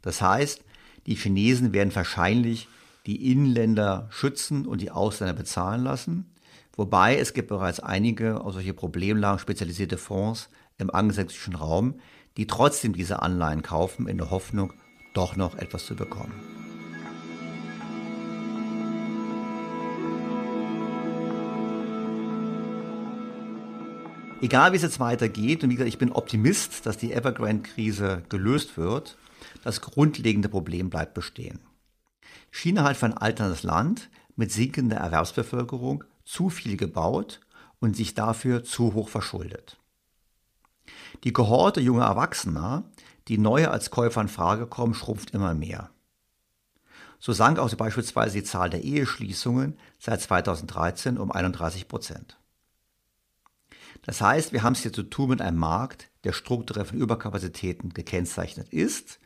Das heißt, die Chinesen werden wahrscheinlich die Inländer schützen und die Ausländer bezahlen lassen. Wobei es gibt bereits einige auf solche Problemlagen spezialisierte Fonds im angelsächsischen Raum, die trotzdem diese Anleihen kaufen in der Hoffnung, doch noch etwas zu bekommen. Egal wie es jetzt weitergeht, und wie gesagt, ich bin Optimist, dass die Evergrande-Krise gelöst wird, das grundlegende Problem bleibt bestehen. China hat für ein alterndes Land mit sinkender Erwerbsbevölkerung zu viel gebaut und sich dafür zu hoch verschuldet. Die Kohorte junger Erwachsener, die neu als Käufer in Frage kommen, schrumpft immer mehr. So sank auch beispielsweise die Zahl der Eheschließungen seit 2013 um 31 Prozent. Das heißt, wir haben es hier zu tun mit einem Markt, der strukturell von Überkapazitäten gekennzeichnet ist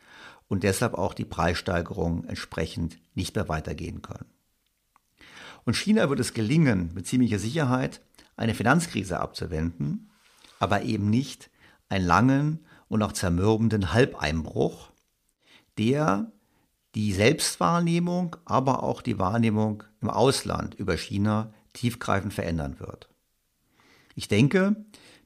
und deshalb auch die Preissteigerungen entsprechend nicht mehr weitergehen können. Und China wird es gelingen, mit ziemlicher Sicherheit eine Finanzkrise abzuwenden, aber eben nicht einen langen und auch zermürbenden Halbeinbruch, der die Selbstwahrnehmung, aber auch die Wahrnehmung im Ausland über China tiefgreifend verändern wird. Ich denke,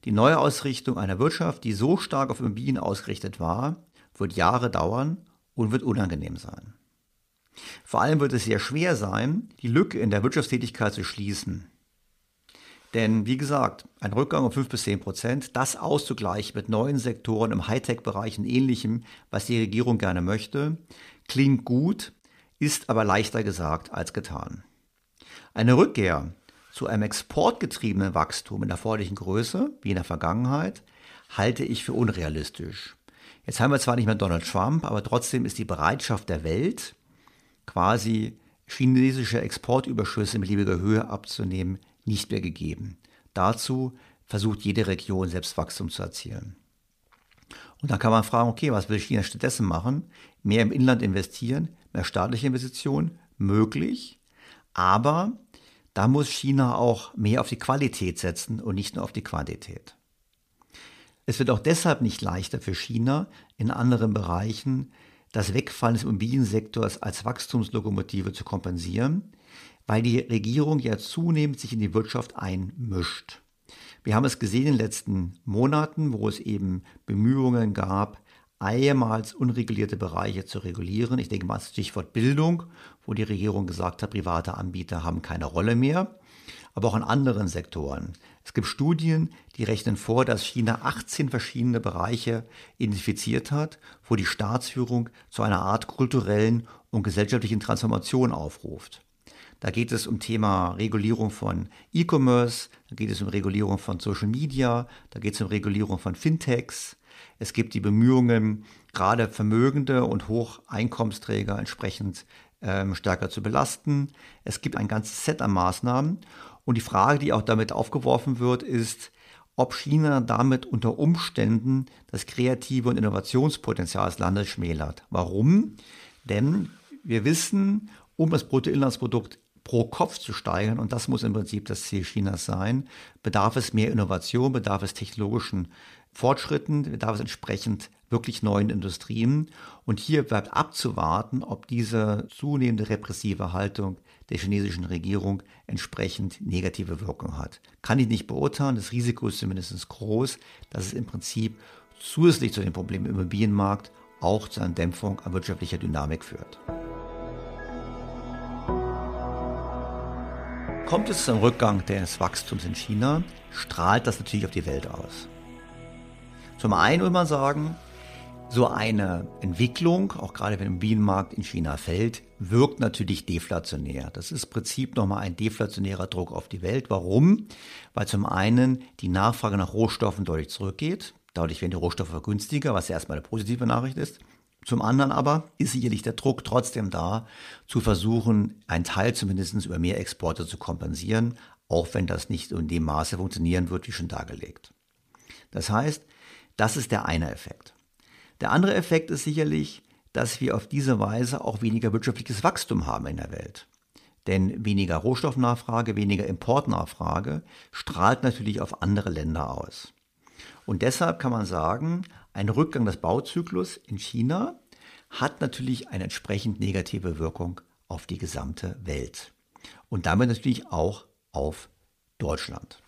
die Neuausrichtung einer Wirtschaft, die so stark auf Immobilien ausgerichtet war, wird Jahre dauern und wird unangenehm sein. Vor allem wird es sehr schwer sein, die Lücke in der Wirtschaftstätigkeit zu schließen. Denn wie gesagt, ein Rückgang um 5 bis 10 Prozent, das auszugleichen mit neuen Sektoren im Hightech-Bereich und ähnlichem, was die Regierung gerne möchte, klingt gut, ist aber leichter gesagt als getan. Eine Rückkehr zu einem exportgetriebenen Wachstum in der erforderlichen Größe, wie in der Vergangenheit, halte ich für unrealistisch. Jetzt haben wir zwar nicht mehr Donald Trump, aber trotzdem ist die Bereitschaft der Welt, quasi chinesische Exportüberschüsse mit beliebiger Höhe abzunehmen, nicht mehr gegeben. Dazu versucht jede Region selbst Wachstum zu erzielen. Und dann kann man fragen, okay, was will China stattdessen machen? Mehr im Inland investieren, mehr staatliche Investitionen, möglich, aber da muss China auch mehr auf die Qualität setzen und nicht nur auf die Quantität. Es wird auch deshalb nicht leichter für China, in anderen Bereichen das Wegfallen des Immobiliensektors als Wachstumslokomotive zu kompensieren, weil die Regierung ja zunehmend sich in die Wirtschaft einmischt. Wir haben es gesehen in den letzten Monaten, wo es eben Bemühungen gab, ehemals unregulierte Bereiche zu regulieren. Ich denke mal Stichwort Bildung, wo die Regierung gesagt hat, private Anbieter haben keine Rolle mehr. Aber auch in anderen Sektoren. Es gibt Studien, die rechnen vor, dass China 18 verschiedene Bereiche identifiziert hat, wo die Staatsführung zu einer Art kulturellen und gesellschaftlichen Transformation aufruft. Da geht es um Thema Regulierung von E-Commerce, da geht es um Regulierung von Social Media, da geht es um Regulierung von Fintechs, es gibt die Bemühungen, gerade Vermögende und Hocheinkommensträger entsprechend ähm, stärker zu belasten. Es gibt ein ganzes Set an Maßnahmen. Und die Frage, die auch damit aufgeworfen wird, ist, ob China damit unter Umständen das kreative und Innovationspotenzial des Landes schmälert. Warum? Denn wir wissen, um das Bruttoinlandsprodukt pro Kopf zu steigern, und das muss im Prinzip das Ziel Chinas sein, bedarf es mehr Innovation, bedarf es technologischen Fortschritten, bedarf es entsprechend wirklich neuen Industrien. Und hier bleibt abzuwarten, ob diese zunehmende repressive Haltung der chinesischen Regierung entsprechend negative Wirkung hat. Kann ich nicht beurteilen, das Risiko ist zumindest groß, dass es im Prinzip zusätzlich zu den Problemen im Immobilienmarkt auch zu einer Dämpfung an wirtschaftlicher Dynamik führt. Kommt es zum Rückgang des Wachstums in China, strahlt das natürlich auf die Welt aus. Zum einen will man sagen, so eine Entwicklung, auch gerade wenn der Bienenmarkt in China fällt, wirkt natürlich deflationär. Das ist im Prinzip nochmal ein deflationärer Druck auf die Welt. Warum? Weil zum einen die Nachfrage nach Rohstoffen deutlich zurückgeht. Dadurch werden die Rohstoffe günstiger, was ja erstmal eine positive Nachricht ist. Zum anderen aber ist sicherlich der Druck trotzdem da, zu versuchen, einen Teil zumindest über mehr Exporte zu kompensieren, auch wenn das nicht in dem Maße funktionieren wird, wie schon dargelegt. Das heißt, das ist der eine Effekt. Der andere Effekt ist sicherlich, dass wir auf diese Weise auch weniger wirtschaftliches Wachstum haben in der Welt. Denn weniger Rohstoffnachfrage, weniger Importnachfrage strahlt natürlich auf andere Länder aus. Und deshalb kann man sagen, ein Rückgang des Bauzyklus in China hat natürlich eine entsprechend negative Wirkung auf die gesamte Welt. Und damit natürlich auch auf Deutschland.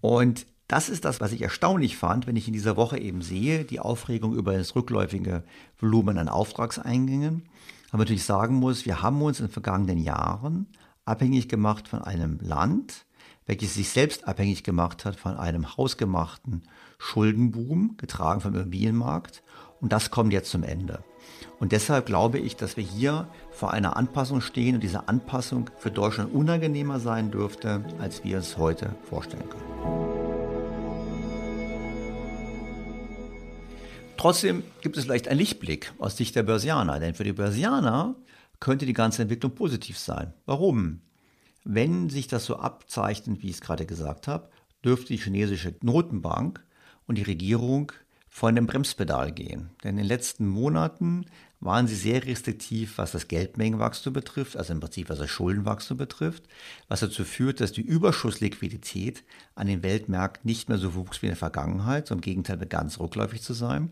Und das ist das, was ich erstaunlich fand, wenn ich in dieser Woche eben sehe, die Aufregung über das rückläufige Volumen an Auftragseingängen. Aber natürlich sagen muss, wir haben uns in den vergangenen Jahren abhängig gemacht von einem Land, welches sich selbst abhängig gemacht hat von einem hausgemachten Schuldenboom, getragen vom Immobilienmarkt. Und das kommt jetzt zum Ende. Und deshalb glaube ich, dass wir hier vor einer Anpassung stehen und diese Anpassung für Deutschland unangenehmer sein dürfte, als wir es heute vorstellen können. Trotzdem gibt es vielleicht einen Lichtblick aus Sicht der Börsianer, denn für die Börsianer könnte die ganze Entwicklung positiv sein. Warum? Wenn sich das so abzeichnet, wie ich es gerade gesagt habe, dürfte die chinesische Notenbank und die Regierung von dem Bremspedal gehen. Denn in den letzten Monaten waren sie sehr restriktiv, was das Geldmengenwachstum betrifft, also im Prinzip was das Schuldenwachstum betrifft, was dazu führt, dass die Überschussliquidität an den Weltmärkten nicht mehr so wuchs wie in der Vergangenheit, sondern im Gegenteil es rückläufig zu sein.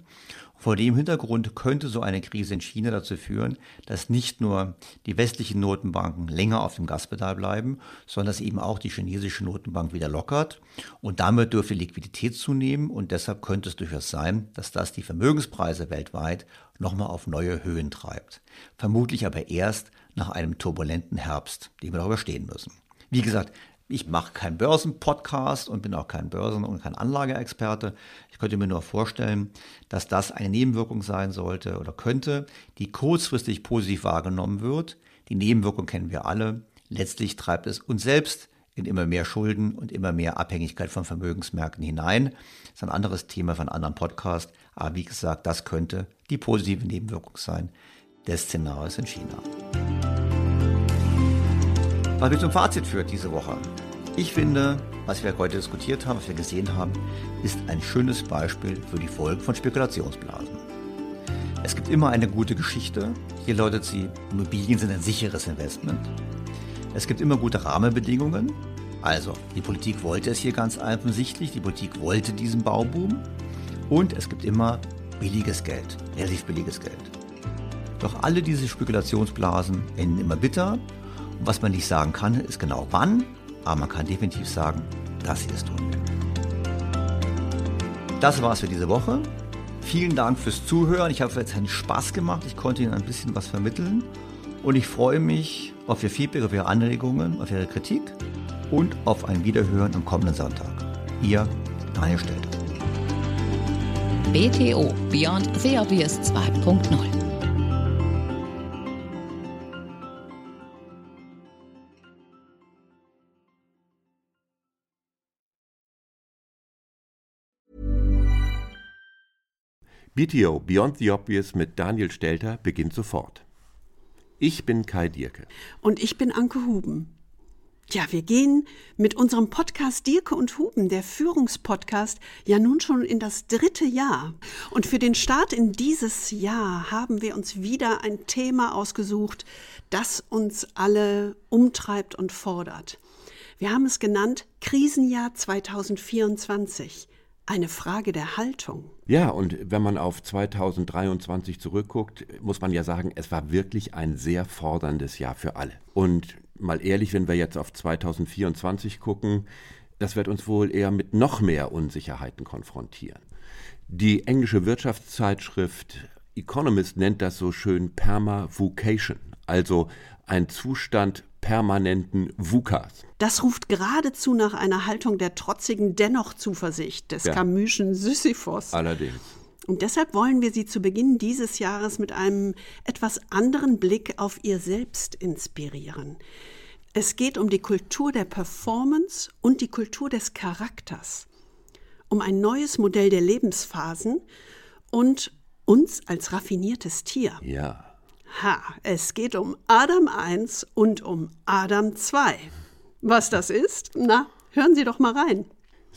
Vor dem Hintergrund könnte so eine Krise in China dazu führen, dass nicht nur die westlichen Notenbanken länger auf dem Gaspedal bleiben, sondern dass eben auch die chinesische Notenbank wieder lockert. Und damit dürfte Liquidität zunehmen und deshalb könnte es durchaus sein, dass das die Vermögenspreise weltweit nochmal auf neue Höhen treibt. Vermutlich aber erst nach einem turbulenten Herbst, den wir darüber stehen müssen. Wie gesagt, ich mache keinen Börsenpodcast und bin auch kein Börsen- und kein Anlageexperte. Ich könnte mir nur vorstellen, dass das eine Nebenwirkung sein sollte oder könnte, die kurzfristig positiv wahrgenommen wird. Die Nebenwirkung kennen wir alle. Letztlich treibt es uns selbst in immer mehr Schulden und immer mehr Abhängigkeit von Vermögensmärkten hinein. Das ist ein anderes Thema von einem anderen Podcast. Aber wie gesagt, das könnte die positive Nebenwirkung sein des Szenarios in China. Was mich zum Fazit führt diese Woche. Ich finde, was wir heute diskutiert haben, was wir gesehen haben, ist ein schönes Beispiel für die Folgen von Spekulationsblasen. Es gibt immer eine gute Geschichte. Hier läutet sie, Immobilien sind ein sicheres Investment. Es gibt immer gute Rahmenbedingungen. Also, die Politik wollte es hier ganz offensichtlich. Die Politik wollte diesen Bauboom. Und es gibt immer billiges Geld, relativ billiges Geld. Doch alle diese Spekulationsblasen enden immer bitter und was man nicht sagen kann, ist genau wann, aber man kann definitiv sagen, dass sie es tun. Das war's für diese Woche. Vielen Dank fürs Zuhören. Ich habe jetzt einen Spaß gemacht. Ich konnte Ihnen ein bisschen was vermitteln. Und ich freue mich auf Ihr Feedback, auf Ihre Anregungen, auf Ihre Kritik und auf ein Wiederhören am kommenden Sonntag. Ihr Daniel Stelter. BTO Beyond the Obvious 2.0 BTO Beyond the Obvious mit Daniel Stelter beginnt sofort. Ich bin Kai Dierke. Und ich bin Anke Huben. Ja, wir gehen mit unserem Podcast Dirke und Huben, der Führungspodcast, ja nun schon in das dritte Jahr. Und für den Start in dieses Jahr haben wir uns wieder ein Thema ausgesucht, das uns alle umtreibt und fordert. Wir haben es genannt Krisenjahr 2024. Eine Frage der Haltung. Ja, und wenn man auf 2023 zurückguckt, muss man ja sagen, es war wirklich ein sehr forderndes Jahr für alle. Und mal ehrlich, wenn wir jetzt auf 2024 gucken, das wird uns wohl eher mit noch mehr Unsicherheiten konfrontieren. Die englische Wirtschaftszeitschrift Economist nennt das so schön Perma-Vocation, also ein Zustand permanenten VUCAs. Das ruft geradezu nach einer Haltung der trotzigen Dennoch-Zuversicht des ja. Camuschen Sisyphos. Allerdings. Und deshalb wollen wir Sie zu Beginn dieses Jahres mit einem etwas anderen Blick auf Ihr Selbst inspirieren. Es geht um die Kultur der Performance und die Kultur des Charakters, um ein neues Modell der Lebensphasen und uns als raffiniertes Tier. Ja. Ha, es geht um Adam 1 und um Adam 2. Was das ist? Na, hören Sie doch mal rein.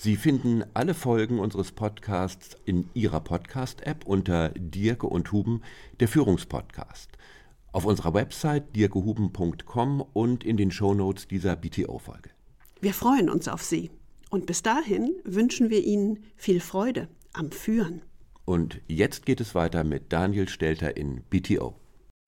Sie finden alle Folgen unseres Podcasts in Ihrer Podcast-App unter Dirke und Huben, der Führungspodcast. Auf unserer Website dirkehuben.com und in den Shownotes dieser BTO-Folge. Wir freuen uns auf Sie. Und bis dahin wünschen wir Ihnen viel Freude am Führen. Und jetzt geht es weiter mit Daniel Stelter in BTO.